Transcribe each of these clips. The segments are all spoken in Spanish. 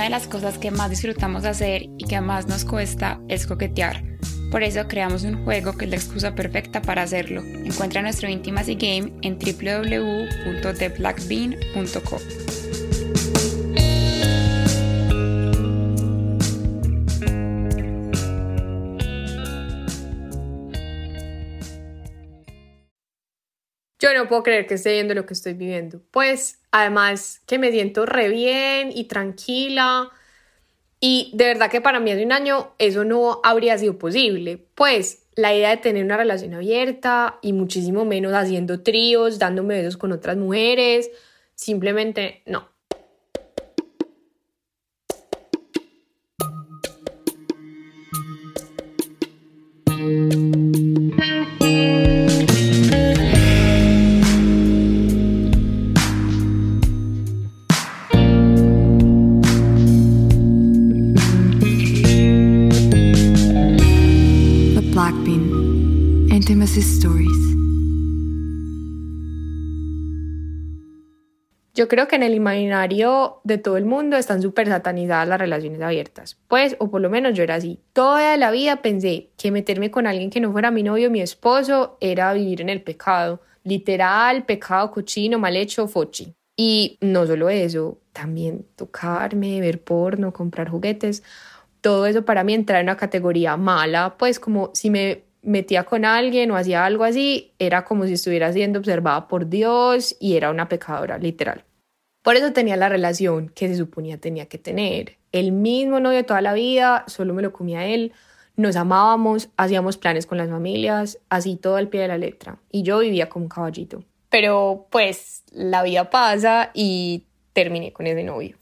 Una de las cosas que más disfrutamos hacer y que más nos cuesta es coquetear. Por eso creamos un juego que es la excusa perfecta para hacerlo. Encuentra nuestro Intimacy Game en www.theblackbean.co. Yo no puedo creer que esté viendo lo que estoy viviendo. Pues además que me siento re bien y tranquila. Y de verdad que para mí hace un año eso no habría sido posible. Pues la idea de tener una relación abierta y muchísimo menos haciendo tríos, dándome besos con otras mujeres, simplemente no. Yo creo que en el imaginario de todo el mundo están súper satanizadas las relaciones abiertas. Pues, o por lo menos yo era así. Toda la vida pensé que meterme con alguien que no fuera mi novio o mi esposo era vivir en el pecado. Literal, pecado cochino, mal hecho, fochi. Y no solo eso, también tocarme, ver porno, comprar juguetes. Todo eso para mí entra en una categoría mala, pues como si me metía con alguien o hacía algo así, era como si estuviera siendo observada por Dios y era una pecadora, literal. Por eso tenía la relación que se suponía tenía que tener. El mismo novio toda la vida, solo me lo comía él, nos amábamos, hacíamos planes con las familias, así todo al pie de la letra. Y yo vivía como un caballito. Pero pues la vida pasa y terminé con ese novio.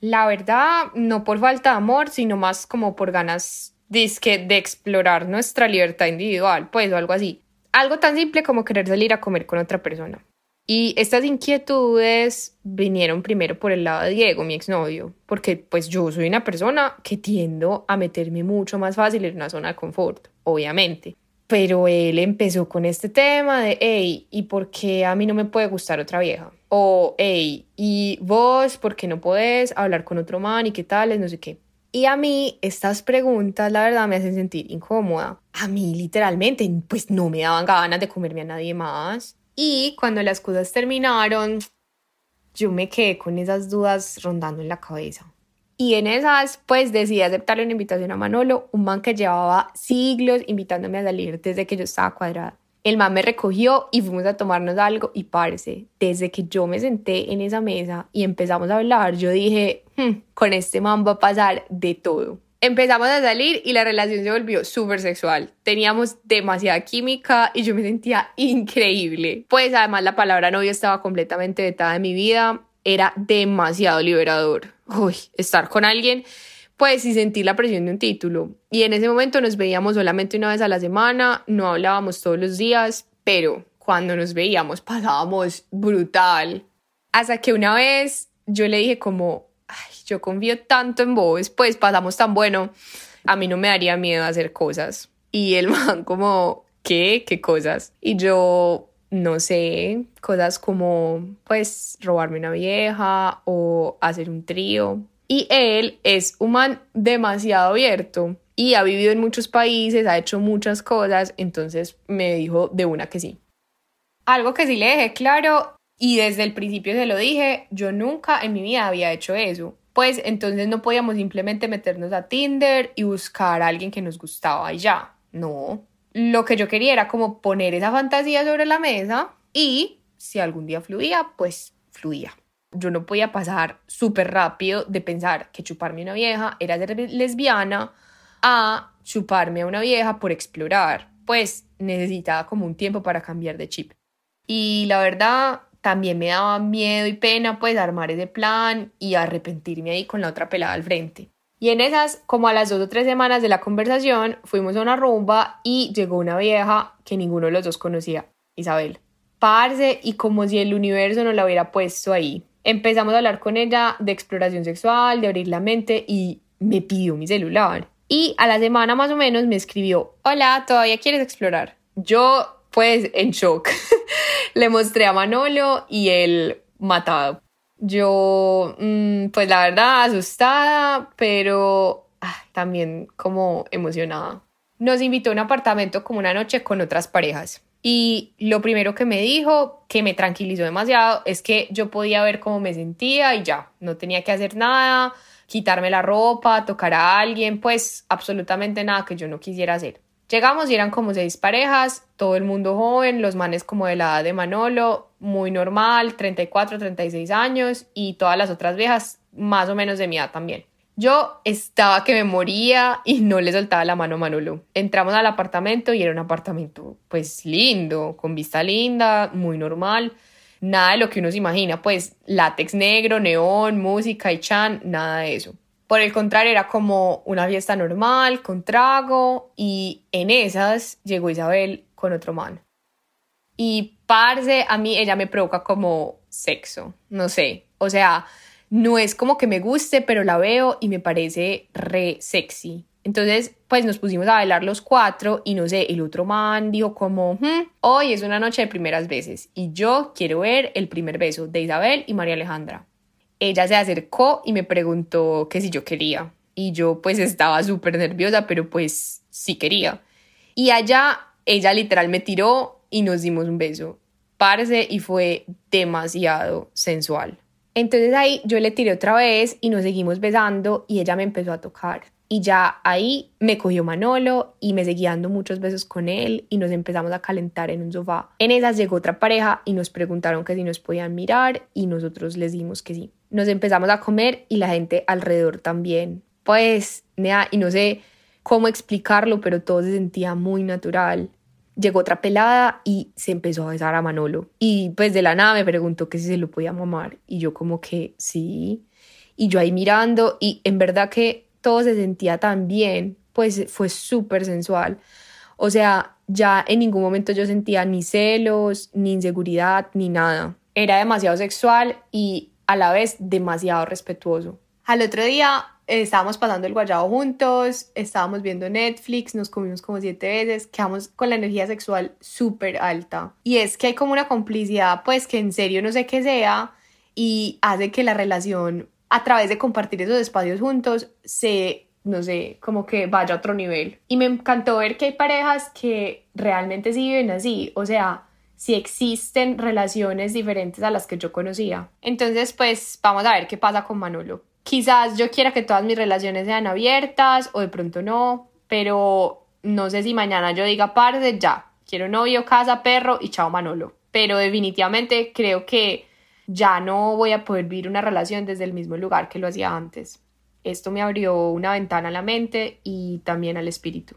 La verdad, no por falta de amor, sino más como por ganas disque de explorar nuestra libertad individual, pues o algo así. Algo tan simple como querer salir a comer con otra persona. Y estas inquietudes vinieron primero por el lado de Diego, mi exnovio, porque pues yo soy una persona que tiendo a meterme mucho más fácil en una zona de confort, obviamente. Pero él empezó con este tema de, hey, ¿y por qué a mí no me puede gustar otra vieja? O, hey, ¿y vos por qué no podés hablar con otro man y qué tal? No sé qué. Y a mí estas preguntas, la verdad, me hacen sentir incómoda. A mí, literalmente, pues no me daban ganas de comerme a nadie más. Y cuando las cosas terminaron, yo me quedé con esas dudas rondando en la cabeza. Y en esas, pues decidí aceptarle una invitación a Manolo, un man que llevaba siglos invitándome a salir desde que yo estaba cuadrada. El man me recogió y fuimos a tomarnos algo y parece, desde que yo me senté en esa mesa y empezamos a hablar, yo dije, hmm, con este man va a pasar de todo. Empezamos a salir y la relación se volvió súper sexual. Teníamos demasiada química y yo me sentía increíble. Pues además la palabra novio estaba completamente vetada de mi vida. Era demasiado liberador. Uy, estar con alguien, pues y sentir la presión de un título. Y en ese momento nos veíamos solamente una vez a la semana, no hablábamos todos los días, pero cuando nos veíamos pasábamos brutal. Hasta que una vez yo le dije como, yo confío tanto en vos, pues pasamos tan bueno, a mí no me daría miedo hacer cosas. Y el man como, ¿qué? ¿Qué cosas? Y yo, no sé, cosas como, pues, robarme una vieja o hacer un trío. Y él es un man demasiado abierto y ha vivido en muchos países, ha hecho muchas cosas, entonces me dijo de una que sí. Algo que sí le dejé claro y desde el principio se lo dije, yo nunca en mi vida había hecho eso pues entonces no podíamos simplemente meternos a Tinder y buscar a alguien que nos gustaba y ya. No. Lo que yo quería era como poner esa fantasía sobre la mesa y si algún día fluía, pues fluía. Yo no podía pasar súper rápido de pensar que chuparme una vieja era ser lesbiana a chuparme a una vieja por explorar. Pues necesitaba como un tiempo para cambiar de chip. Y la verdad, también me daba miedo y pena pues armar ese plan y arrepentirme ahí con la otra pelada al frente. Y en esas, como a las dos o tres semanas de la conversación, fuimos a una rumba y llegó una vieja que ninguno de los dos conocía, Isabel. Parce y como si el universo no la hubiera puesto ahí. Empezamos a hablar con ella de exploración sexual, de abrir la mente y me pidió mi celular. Y a la semana más o menos me escribió, hola, ¿todavía quieres explorar? Yo pues en shock. Le mostré a Manolo y él matado. Yo, mm, pues la verdad, asustada, pero ah, también como emocionada. Nos invitó a un apartamento como una noche con otras parejas. Y lo primero que me dijo, que me tranquilizó demasiado, es que yo podía ver cómo me sentía y ya, no tenía que hacer nada, quitarme la ropa, tocar a alguien, pues absolutamente nada que yo no quisiera hacer. Llegamos y eran como seis parejas, todo el mundo joven, los manes como de la edad de Manolo, muy normal, 34, 36 años y todas las otras viejas más o menos de mi edad también. Yo estaba que me moría y no le soltaba la mano a Manolo. Entramos al apartamento y era un apartamento pues lindo, con vista linda, muy normal. Nada de lo que uno se imagina, pues látex negro, neón, música y chan, nada de eso. Por el contrario, era como una fiesta normal, con trago, y en esas llegó Isabel con otro man. Y parce, a mí ella me provoca como sexo, no sé, o sea, no es como que me guste, pero la veo y me parece re sexy. Entonces, pues nos pusimos a bailar los cuatro y no sé, el otro man dijo como, hmm, hoy es una noche de primeras veces y yo quiero ver el primer beso de Isabel y María Alejandra ella se acercó y me preguntó que si yo quería. Y yo pues estaba súper nerviosa, pero pues sí quería. Y allá ella literal me tiró y nos dimos un beso. Parce y fue demasiado sensual. Entonces ahí yo le tiré otra vez y nos seguimos besando y ella me empezó a tocar. Y ya ahí me cogió Manolo y me seguía dando muchos besos con él y nos empezamos a calentar en un sofá. En esas llegó otra pareja y nos preguntaron que si nos podían mirar y nosotros les dimos que sí. Nos empezamos a comer y la gente alrededor también. Pues, y no sé cómo explicarlo, pero todo se sentía muy natural. Llegó otra pelada y se empezó a besar a Manolo. Y pues de la nada me preguntó que si se lo podía mamar. Y yo como que sí. Y yo ahí mirando y en verdad que todo se sentía tan bien, pues fue súper sensual. O sea, ya en ningún momento yo sentía ni celos, ni inseguridad, ni nada. Era demasiado sexual y a la vez demasiado respetuoso. Al otro día eh, estábamos pasando el guayabo juntos, estábamos viendo Netflix, nos comimos como siete veces, quedamos con la energía sexual súper alta. Y es que hay como una complicidad, pues que en serio no sé qué sea, y hace que la relación a través de compartir esos espacios juntos se, no sé, como que vaya a otro nivel. Y me encantó ver que hay parejas que realmente sí viven así, o sea, si existen relaciones diferentes a las que yo conocía. Entonces, pues vamos a ver qué pasa con Manolo. Quizás yo quiera que todas mis relaciones sean abiertas o de pronto no, pero no sé si mañana yo diga parte ya, quiero novio, casa, perro y chao Manolo. Pero definitivamente creo que ya no voy a poder vivir una relación desde el mismo lugar que lo hacía antes. Esto me abrió una ventana a la mente y también al espíritu.